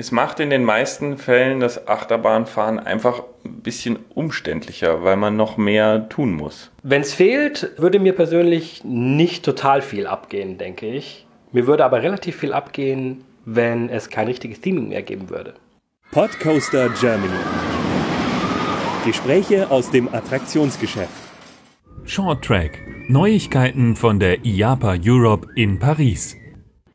Es macht in den meisten Fällen das Achterbahnfahren einfach ein bisschen umständlicher, weil man noch mehr tun muss. Wenn es fehlt, würde mir persönlich nicht total viel abgehen, denke ich. Mir würde aber relativ viel abgehen, wenn es kein richtiges Theming mehr geben würde. Podcoaster Germany. Gespräche aus dem Attraktionsgeschäft. Short Track. Neuigkeiten von der IAPA Europe in Paris.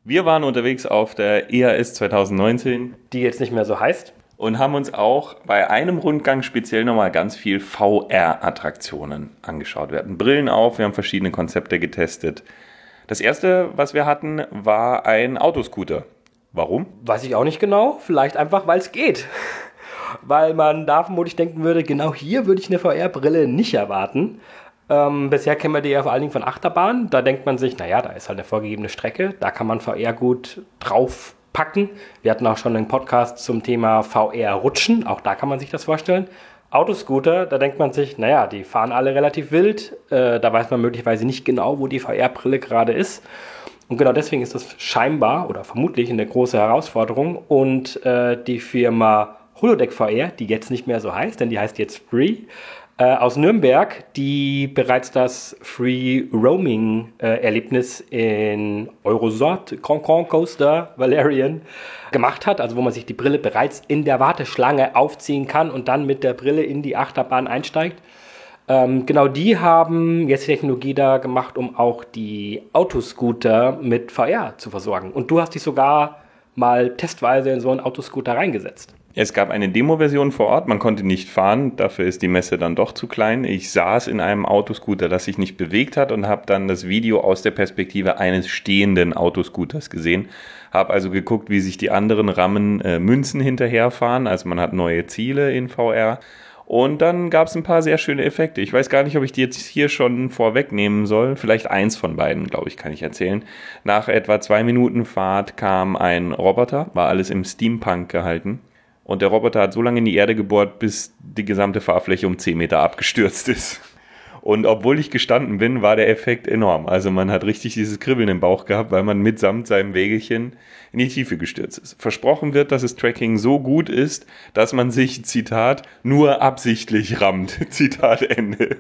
Wir waren unterwegs auf der EAS 2019. Die jetzt nicht mehr so heißt. Und haben uns auch bei einem Rundgang speziell nochmal ganz viel VR-Attraktionen angeschaut. Wir hatten Brillen auf, wir haben verschiedene Konzepte getestet. Das erste, was wir hatten, war ein Autoscooter. Warum? Weiß ich auch nicht genau. Vielleicht einfach, weil es geht. weil man da vermutlich denken würde, genau hier würde ich eine VR-Brille nicht erwarten. Ähm, bisher kennen wir die ja vor allen Dingen von Achterbahnen. Da denkt man sich, naja, da ist halt eine vorgegebene Strecke, da kann man VR gut draufpacken. Wir hatten auch schon einen Podcast zum Thema VR-Rutschen, auch da kann man sich das vorstellen. Autoscooter, da denkt man sich, naja, die fahren alle relativ wild, äh, da weiß man möglicherweise nicht genau, wo die VR-Brille gerade ist. Und genau deswegen ist das scheinbar oder vermutlich eine große Herausforderung. Und äh, die Firma Holodeck VR, die jetzt nicht mehr so heißt, denn die heißt jetzt Free, äh, aus Nürnberg, die bereits das Free Roaming äh, Erlebnis in Eurosort Concon Coaster Valerian gemacht hat, also wo man sich die Brille bereits in der Warteschlange aufziehen kann und dann mit der Brille in die Achterbahn einsteigt. Ähm, genau die haben jetzt Technologie da gemacht, um auch die Autoscooter mit VR zu versorgen. Und du hast dich sogar mal testweise in so einen Autoscooter reingesetzt. Es gab eine Demo-Version vor Ort, man konnte nicht fahren, dafür ist die Messe dann doch zu klein. Ich saß in einem Autoscooter, das sich nicht bewegt hat und habe dann das Video aus der Perspektive eines stehenden Autoscooters gesehen. Habe also geguckt, wie sich die anderen Rammen äh, Münzen hinterherfahren, also man hat neue Ziele in VR. Und dann gab es ein paar sehr schöne Effekte. Ich weiß gar nicht, ob ich die jetzt hier schon vorwegnehmen soll. Vielleicht eins von beiden, glaube ich, kann ich erzählen. Nach etwa zwei Minuten Fahrt kam ein Roboter, war alles im Steampunk gehalten und der Roboter hat so lange in die Erde gebohrt, bis die gesamte Fahrfläche um 10 Meter abgestürzt ist. Und obwohl ich gestanden bin, war der Effekt enorm. Also man hat richtig dieses Kribbeln im Bauch gehabt, weil man mitsamt seinem Wägelchen in die Tiefe gestürzt ist. Versprochen wird, dass das Tracking so gut ist, dass man sich, Zitat, nur absichtlich rammt. Zitat Ende.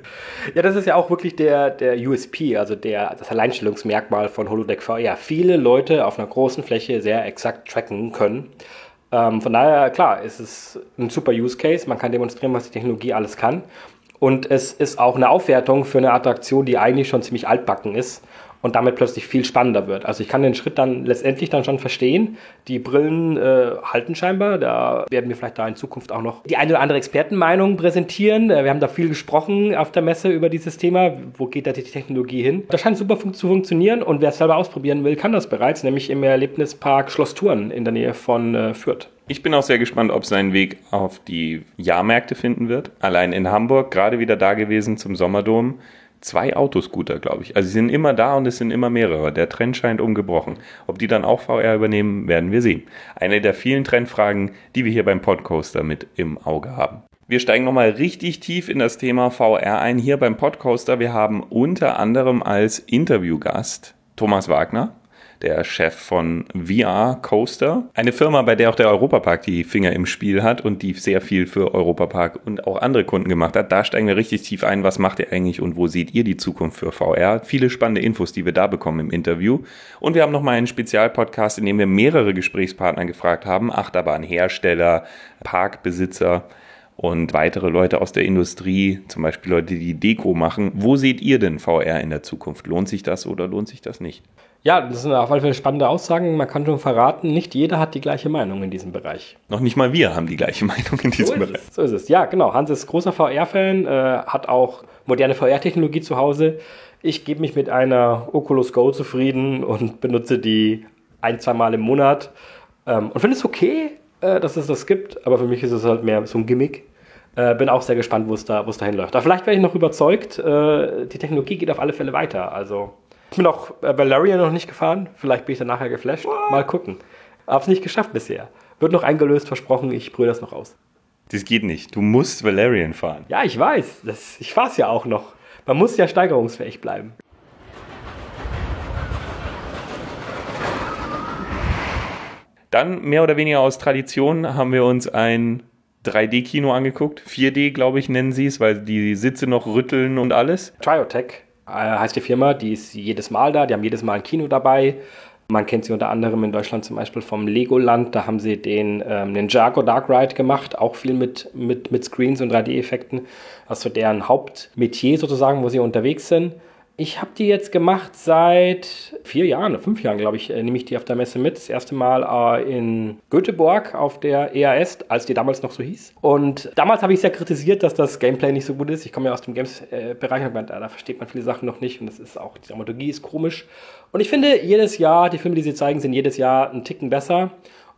Ja, das ist ja auch wirklich der, der USP, also der, das Alleinstellungsmerkmal von Holodeck VR. Viele Leute auf einer großen Fläche sehr exakt tracken können. Ähm, von daher, klar, ist es ein super Use Case. Man kann demonstrieren, was die Technologie alles kann. Und es ist auch eine Aufwertung für eine Attraktion, die eigentlich schon ziemlich altbacken ist und damit plötzlich viel spannender wird. Also ich kann den Schritt dann letztendlich dann schon verstehen. Die Brillen äh, halten scheinbar. Da werden wir vielleicht da in Zukunft auch noch die eine oder andere Expertenmeinung präsentieren. Äh, wir haben da viel gesprochen auf der Messe über dieses Thema. Wo geht da die Technologie hin? Das scheint super fun zu funktionieren und wer es selber ausprobieren will, kann das bereits, nämlich im Erlebnispark Schloss Thurn in der Nähe von äh, Fürth. Ich bin auch sehr gespannt, ob seinen Weg auf die Jahrmärkte finden wird. Allein in Hamburg, gerade wieder da gewesen zum Sommerdom zwei Autoscooter, glaube ich. Also sie sind immer da und es sind immer mehrere. Der Trend scheint ungebrochen. Ob die dann auch VR übernehmen, werden wir sehen. Eine der vielen Trendfragen, die wir hier beim Podcoaster mit im Auge haben. Wir steigen nochmal richtig tief in das Thema VR ein hier beim Podcoaster. Wir haben unter anderem als Interviewgast Thomas Wagner der Chef von VR Coaster. Eine Firma, bei der auch der Europapark die Finger im Spiel hat und die sehr viel für Europapark und auch andere Kunden gemacht hat. Da steigen wir richtig tief ein. Was macht ihr eigentlich und wo seht ihr die Zukunft für VR? Viele spannende Infos, die wir da bekommen im Interview. Und wir haben nochmal einen Spezialpodcast, in dem wir mehrere Gesprächspartner gefragt haben. Achterbahnhersteller, Parkbesitzer und weitere Leute aus der Industrie, zum Beispiel Leute, die Deko machen. Wo seht ihr denn VR in der Zukunft? Lohnt sich das oder lohnt sich das nicht? Ja, das sind auf alle Fälle spannende Aussagen. Man kann schon verraten, nicht jeder hat die gleiche Meinung in diesem Bereich. Noch nicht mal wir haben die gleiche Meinung in diesem so Bereich. Es, so ist es. Ja, genau. Hans ist großer VR-Fan, äh, hat auch moderne VR-Technologie zu Hause. Ich gebe mich mit einer Oculus Go zufrieden und benutze die ein, zwei Mal im Monat. Ähm, und finde es okay, äh, dass es das gibt, aber für mich ist es halt mehr so ein Gimmick. Äh, bin auch sehr gespannt, wo es da, dahin läuft. Aber vielleicht werde ich noch überzeugt, äh, die Technologie geht auf alle Fälle weiter. Also ich bin auch äh, Valerian noch nicht gefahren. Vielleicht bin ich dann nachher geflasht. What? Mal gucken. Hab's nicht geschafft bisher. Wird noch eingelöst, versprochen. Ich brühe das noch aus. Das geht nicht. Du musst Valerian fahren. Ja, ich weiß. Das, ich fahr's ja auch noch. Man muss ja steigerungsfähig bleiben. Dann mehr oder weniger aus Tradition haben wir uns ein 3D-Kino angeguckt. 4D, glaube ich, nennen sie es, weil die Sitze noch rütteln und alles. Triotech äh, heißt die Firma, die ist jedes Mal da, die haben jedes Mal ein Kino dabei. Man kennt sie unter anderem in Deutschland zum Beispiel vom Legoland, da haben sie den ähm, Ninjago Dark Ride gemacht, auch viel mit, mit, mit Screens und 3D-Effekten. Also deren Hauptmetier sozusagen, wo sie unterwegs sind. Ich habe die jetzt gemacht seit vier Jahren, fünf Jahren, glaube ich, äh, nehme ich die auf der Messe mit. Das erste Mal äh, in Göteborg auf der EAS, als die damals noch so hieß. Und damals habe ich sehr kritisiert, dass das Gameplay nicht so gut ist. Ich komme ja aus dem Games-Bereich und da, versteht man viele Sachen noch nicht und das ist auch, die Dramaturgie ist komisch. Und ich finde, jedes Jahr, die Filme, die sie zeigen, sind jedes Jahr ein Ticken besser.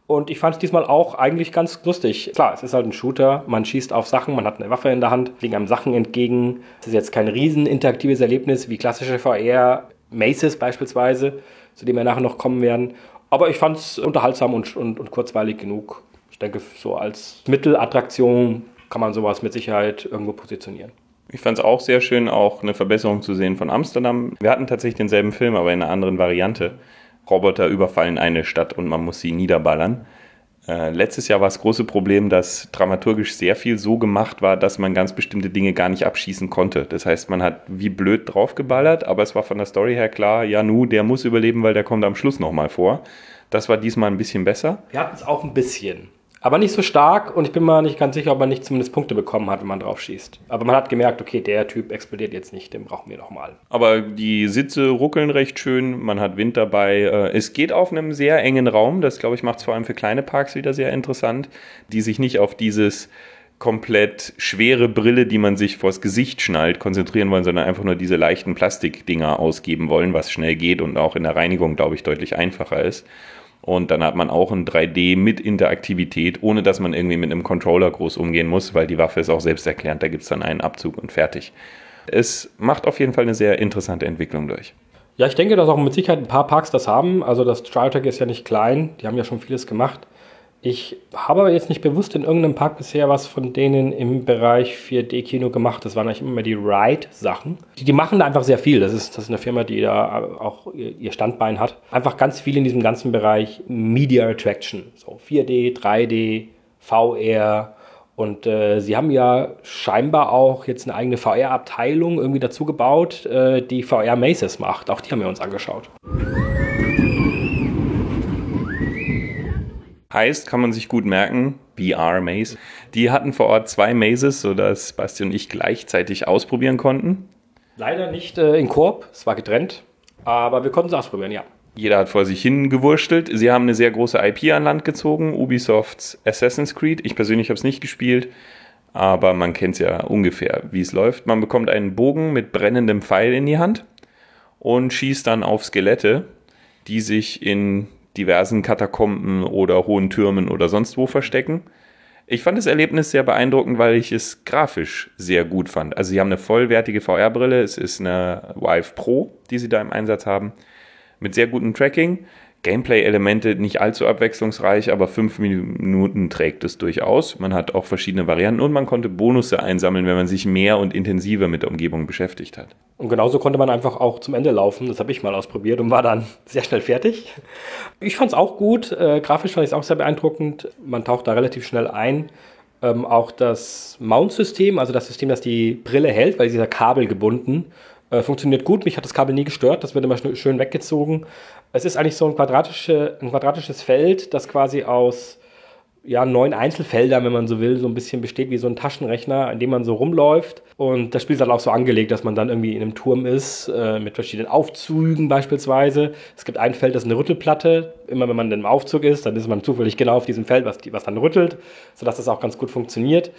Und ich fand es diesmal auch eigentlich ganz lustig. Klar, es ist halt ein Shooter, man schießt auf Sachen, man hat eine Waffe in der Hand, fliegen einem Sachen entgegen. Es ist jetzt kein riesen interaktives Erlebnis wie klassische VR, Maces beispielsweise, zu dem wir nachher noch kommen werden. Aber ich fand es unterhaltsam und, und, und kurzweilig genug. Ich denke, so als Mittelattraktion kann man sowas mit Sicherheit irgendwo positionieren. Ich fand es auch sehr schön, auch eine Verbesserung zu sehen von Amsterdam. Wir hatten tatsächlich denselben Film, aber in einer anderen Variante. Roboter überfallen eine Stadt und man muss sie niederballern. Äh, letztes Jahr war das große Problem, dass dramaturgisch sehr viel so gemacht war, dass man ganz bestimmte Dinge gar nicht abschießen konnte. Das heißt, man hat wie blöd draufgeballert, aber es war von der Story her klar, ja nu, der muss überleben, weil der kommt am Schluss nochmal vor. Das war diesmal ein bisschen besser. Wir hatten es auch ein bisschen. Aber nicht so stark und ich bin mir nicht ganz sicher, ob man nicht zumindest Punkte bekommen hat, wenn man drauf schießt. Aber man hat gemerkt, okay, der Typ explodiert jetzt nicht, den brauchen wir nochmal. Aber die Sitze ruckeln recht schön, man hat Wind dabei. Äh, es geht auf einem sehr engen Raum, das glaube ich macht es vor allem für kleine Parks wieder sehr interessant, die sich nicht auf dieses komplett schwere Brille, die man sich vors Gesicht schnallt, konzentrieren wollen, sondern einfach nur diese leichten Plastikdinger ausgeben wollen, was schnell geht und auch in der Reinigung, glaube ich, deutlich einfacher ist. Und dann hat man auch ein 3D mit Interaktivität, ohne dass man irgendwie mit einem Controller groß umgehen muss, weil die Waffe ist auch selbsterklärend. Da gibt es dann einen Abzug und fertig. Es macht auf jeden Fall eine sehr interessante Entwicklung durch. Ja, ich denke, dass auch mit Sicherheit ein paar Parks das haben. Also das Triotech ist ja nicht klein, die haben ja schon vieles gemacht. Ich habe aber jetzt nicht bewusst in irgendeinem Park bisher was von denen im Bereich 4D-Kino gemacht. Das waren eigentlich immer die Ride-Sachen. Die, die, machen da einfach sehr viel. Das ist, das ist eine Firma, die da auch ihr Standbein hat. Einfach ganz viel in diesem ganzen Bereich Media Attraction. So 4D, 3D, VR. Und äh, sie haben ja scheinbar auch jetzt eine eigene VR-Abteilung irgendwie dazu gebaut, äh, die VR-Maces macht. Auch die haben wir uns angeschaut. Heißt, kann man sich gut merken, VR Maze. Die hatten vor Ort zwei Mazes, sodass Basti und ich gleichzeitig ausprobieren konnten. Leider nicht äh, in Koop, es war getrennt, aber wir konnten es ausprobieren, ja. Jeder hat vor sich hin gewurschtelt. Sie haben eine sehr große IP an Land gezogen, Ubisofts Assassin's Creed. Ich persönlich habe es nicht gespielt, aber man kennt es ja ungefähr, wie es läuft. Man bekommt einen Bogen mit brennendem Pfeil in die Hand und schießt dann auf Skelette, die sich in diversen Katakomben oder hohen Türmen oder sonst wo verstecken. Ich fand das Erlebnis sehr beeindruckend, weil ich es grafisch sehr gut fand. Also sie haben eine vollwertige VR-Brille, es ist eine Vive Pro, die sie da im Einsatz haben, mit sehr gutem Tracking. Gameplay-Elemente nicht allzu abwechslungsreich, aber fünf Minuten trägt es durchaus. Man hat auch verschiedene Varianten und man konnte Bonusse einsammeln, wenn man sich mehr und intensiver mit der Umgebung beschäftigt hat. Und genauso konnte man einfach auch zum Ende laufen. Das habe ich mal ausprobiert und war dann sehr schnell fertig. Ich fand es auch gut. Äh, grafisch fand ich es auch sehr beeindruckend. Man taucht da relativ schnell ein. Ähm, auch das Mount-System, also das System, das die Brille hält, weil sie ist ja kabelgebunden, äh, funktioniert gut. Mich hat das Kabel nie gestört. Das wird immer schön weggezogen. Es ist eigentlich so ein, quadratische, ein quadratisches Feld, das quasi aus ja, neun Einzelfeldern, wenn man so will, so ein bisschen besteht wie so ein Taschenrechner, an dem man so rumläuft. Und das Spiel ist halt auch so angelegt, dass man dann irgendwie in einem Turm ist, äh, mit verschiedenen Aufzügen beispielsweise. Es gibt ein Feld, das ist eine Rüttelplatte. Immer wenn man im Aufzug ist, dann ist man zufällig genau auf diesem Feld, was, was dann rüttelt, sodass das auch ganz gut funktioniert.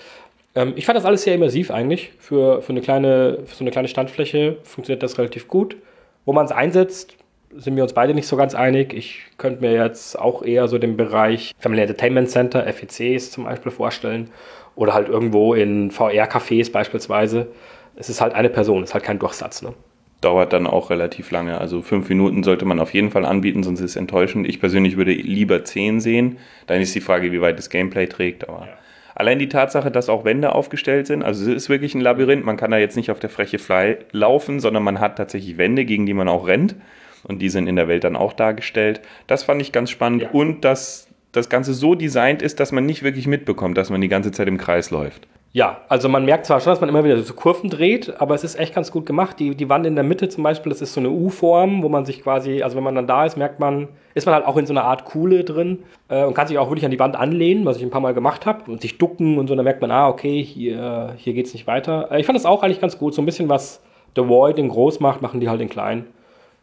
Ähm, ich fand das alles sehr immersiv eigentlich. Für, für, eine kleine, für so eine kleine Standfläche funktioniert das relativ gut. Wo man es einsetzt, sind wir uns beide nicht so ganz einig. Ich könnte mir jetzt auch eher so den Bereich Family Entertainment Center, FECs zum Beispiel vorstellen. Oder halt irgendwo in VR-Cafés beispielsweise. Es ist halt eine Person, es ist halt kein Durchsatz. Ne? Dauert dann auch relativ lange. Also fünf Minuten sollte man auf jeden Fall anbieten, sonst ist es enttäuschend. Ich persönlich würde lieber zehn sehen. Dann ist die Frage, wie weit das Gameplay trägt. Aber ja. Allein die Tatsache, dass auch Wände aufgestellt sind, also es ist wirklich ein Labyrinth, man kann da jetzt nicht auf der Fläche frei laufen, sondern man hat tatsächlich Wände, gegen die man auch rennt und die sind in der Welt dann auch dargestellt. Das fand ich ganz spannend ja. und das das Ganze so designt ist, dass man nicht wirklich mitbekommt, dass man die ganze Zeit im Kreis läuft. Ja, also man merkt zwar schon, dass man immer wieder so Kurven dreht, aber es ist echt ganz gut gemacht. Die, die Wand in der Mitte zum Beispiel, das ist so eine U-Form, wo man sich quasi, also wenn man dann da ist, merkt man, ist man halt auch in so einer Art Kuhle drin äh, und kann sich auch wirklich an die Wand anlehnen, was ich ein paar Mal gemacht habe und sich ducken und so, dann merkt man, ah, okay, hier, hier geht's nicht weiter. Äh, ich fand das auch eigentlich ganz gut, so ein bisschen was The Void in groß macht, machen die halt in klein.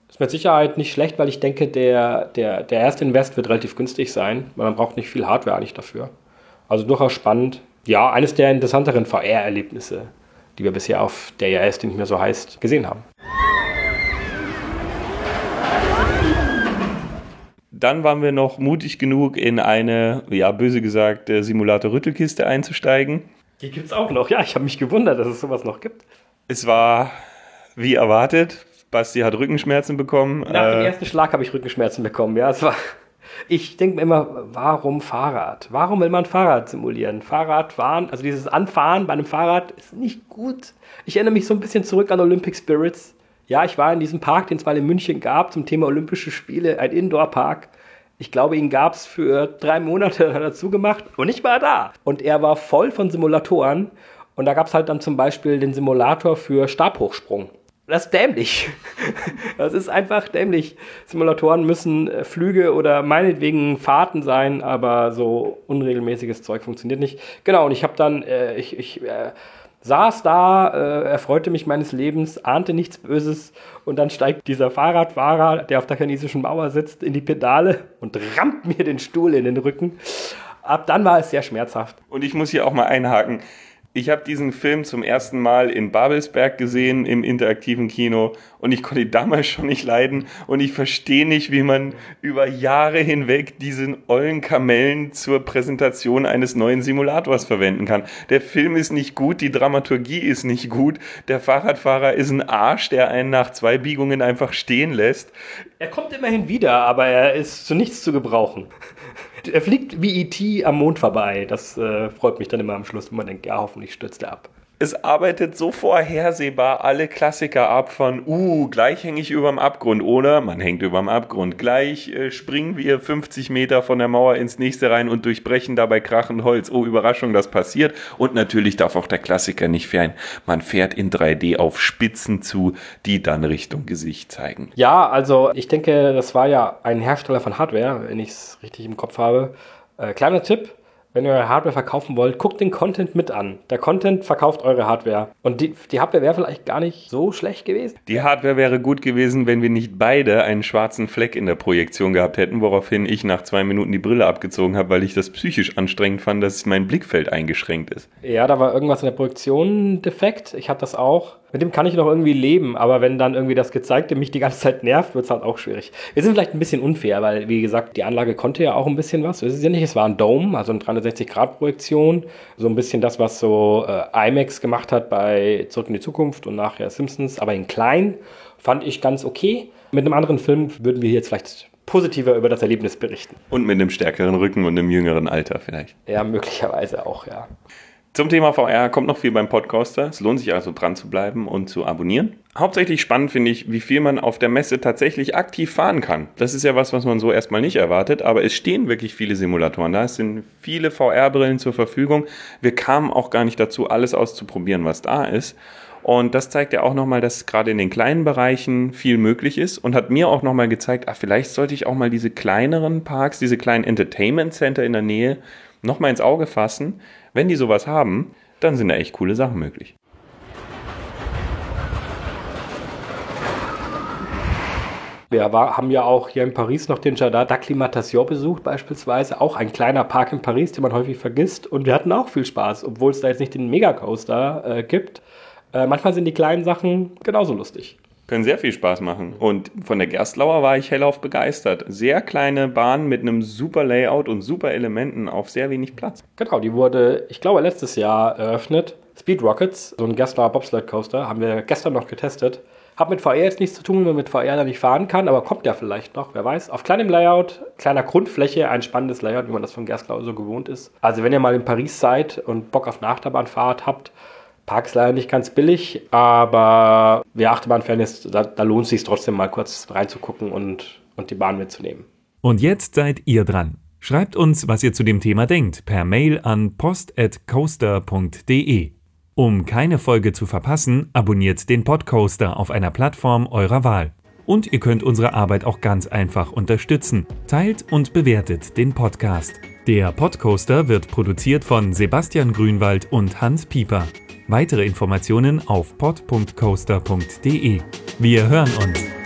Ist mit Sicherheit nicht schlecht, weil ich denke, der, der, der erste Invest wird relativ günstig sein, weil man braucht nicht viel Hardware eigentlich dafür. Also durchaus spannend. Ja, eines der interessanteren VR-Erlebnisse, die wir bisher auf der IRS, die nicht mehr so heißt, gesehen haben. Dann waren wir noch mutig genug, in eine, ja, böse gesagt, äh, Simulator-Rüttelkiste einzusteigen. Die gibt es auch noch. Ja, ich habe mich gewundert, dass es sowas noch gibt. Es war wie erwartet. Basti hat Rückenschmerzen bekommen. Nach dem ersten Schlag habe ich Rückenschmerzen bekommen. Ja, es war. Ich denke mir immer, warum Fahrrad? Warum will man Fahrrad simulieren? Fahrradfahren, also dieses Anfahren bei einem Fahrrad ist nicht gut. Ich erinnere mich so ein bisschen zurück an Olympic Spirits. Ja, ich war in diesem Park, den es mal in München gab, zum Thema Olympische Spiele, ein Indoor-Park. Ich glaube, ihn gab es für drei Monate dazu gemacht und ich war da. Und er war voll von Simulatoren. Und da gab es halt dann zum Beispiel den Simulator für Stabhochsprung. Das ist dämlich. Das ist einfach dämlich. Simulatoren müssen äh, Flüge oder meinetwegen Fahrten sein, aber so unregelmäßiges Zeug funktioniert nicht. Genau, und ich habe dann, äh, ich, ich äh, saß da, äh, erfreute mich meines Lebens, ahnte nichts Böses und dann steigt dieser Fahrradfahrer, der auf der chinesischen Mauer sitzt, in die Pedale und rammt mir den Stuhl in den Rücken. Ab dann war es sehr schmerzhaft. Und ich muss hier auch mal einhaken. Ich habe diesen Film zum ersten Mal in Babelsberg gesehen im interaktiven Kino und ich konnte ihn damals schon nicht leiden und ich verstehe nicht, wie man über Jahre hinweg diesen ollen Kamellen zur Präsentation eines neuen Simulators verwenden kann. Der Film ist nicht gut, die Dramaturgie ist nicht gut, der Fahrradfahrer ist ein Arsch, der einen nach zwei Biegungen einfach stehen lässt. Er kommt immerhin wieder, aber er ist zu nichts zu gebrauchen er fliegt wie E.T. am Mond vorbei. Das äh, freut mich dann immer am Schluss, wenn man denkt, ja, hoffentlich stürzt er ab es arbeitet so vorhersehbar alle Klassiker ab von, uh, gleich hänge ich überm Abgrund oder man hängt überm Abgrund. Gleich äh, springen wir 50 Meter von der Mauer ins nächste rein und durchbrechen dabei krachend Holz. Oh, Überraschung, das passiert. Und natürlich darf auch der Klassiker nicht fern. Man fährt in 3D auf Spitzen zu, die dann Richtung Gesicht zeigen. Ja, also ich denke, das war ja ein Hersteller von Hardware, wenn ich es richtig im Kopf habe. Äh, kleiner Tipp, wenn ihr eure Hardware verkaufen wollt, guckt den Content mit an. Der Content verkauft eure Hardware. Und die, die Hardware wäre vielleicht gar nicht so schlecht gewesen. Die Hardware wäre gut gewesen, wenn wir nicht beide einen schwarzen Fleck in der Projektion gehabt hätten, woraufhin ich nach zwei Minuten die Brille abgezogen habe, weil ich das psychisch anstrengend fand, dass mein Blickfeld eingeschränkt ist. Ja, da war irgendwas in der Projektion defekt. Ich hatte das auch. Mit dem kann ich noch irgendwie leben, aber wenn dann irgendwie das Gezeigte mich die ganze Zeit nervt, wird es halt auch schwierig. Wir sind vielleicht ein bisschen unfair, weil, wie gesagt, die Anlage konnte ja auch ein bisschen was. Es ist ja nicht, es war ein Dome, also eine 360-Grad-Projektion. So ein bisschen das, was so äh, IMAX gemacht hat bei Zurück in die Zukunft und nachher Simpsons, aber in klein. Fand ich ganz okay. Mit einem anderen Film würden wir jetzt vielleicht positiver über das Erlebnis berichten. Und mit einem stärkeren Rücken und einem jüngeren Alter vielleicht. Ja, möglicherweise auch, ja. Zum Thema VR kommt noch viel beim Podcaster. Es lohnt sich also dran zu bleiben und zu abonnieren. Hauptsächlich spannend finde ich, wie viel man auf der Messe tatsächlich aktiv fahren kann. Das ist ja was, was man so erstmal nicht erwartet, aber es stehen wirklich viele Simulatoren da. Es sind viele VR-Brillen zur Verfügung. Wir kamen auch gar nicht dazu, alles auszuprobieren, was da ist. Und das zeigt ja auch nochmal, dass gerade in den kleinen Bereichen viel möglich ist und hat mir auch nochmal gezeigt, ach, vielleicht sollte ich auch mal diese kleineren Parks, diese kleinen Entertainment Center in der Nähe nochmal ins Auge fassen wenn die sowas haben, dann sind da echt coole Sachen möglich. Wir war, haben ja auch hier in Paris noch den Jardin d'Acclimatation besucht, beispielsweise. Auch ein kleiner Park in Paris, den man häufig vergisst. Und wir hatten auch viel Spaß, obwohl es da jetzt nicht den Megacoaster äh, gibt. Äh, manchmal sind die kleinen Sachen genauso lustig können sehr viel Spaß machen. Und von der Gerstlauer war ich hellauf begeistert. Sehr kleine Bahn mit einem super Layout und super Elementen auf sehr wenig Platz. Genau, die wurde, ich glaube, letztes Jahr eröffnet. Speed Rockets, so ein Gerstlauer Bobsled Coaster, haben wir gestern noch getestet. Hat mit VR jetzt nichts zu tun, wenn man mit VR da nicht fahren kann, aber kommt ja vielleicht noch, wer weiß. Auf kleinem Layout, kleiner Grundfläche, ein spannendes Layout, wie man das von Gerstlauer so gewohnt ist. Also wenn ihr mal in Paris seid und Bock auf eine Achterbahnfahrt habt, Park ist leider nicht ganz billig, aber wer Achterbahn-Fan ist, da, da lohnt es sich trotzdem mal kurz reinzugucken und, und die Bahn mitzunehmen. Und jetzt seid ihr dran. Schreibt uns, was ihr zu dem Thema denkt, per Mail an post@coaster.de. Um keine Folge zu verpassen, abonniert den Podcoaster auf einer Plattform eurer Wahl. Und ihr könnt unsere Arbeit auch ganz einfach unterstützen. Teilt und bewertet den Podcast. Der Podcoaster wird produziert von Sebastian Grünwald und Hans Pieper. Weitere Informationen auf pod.coaster.de. Wir hören uns.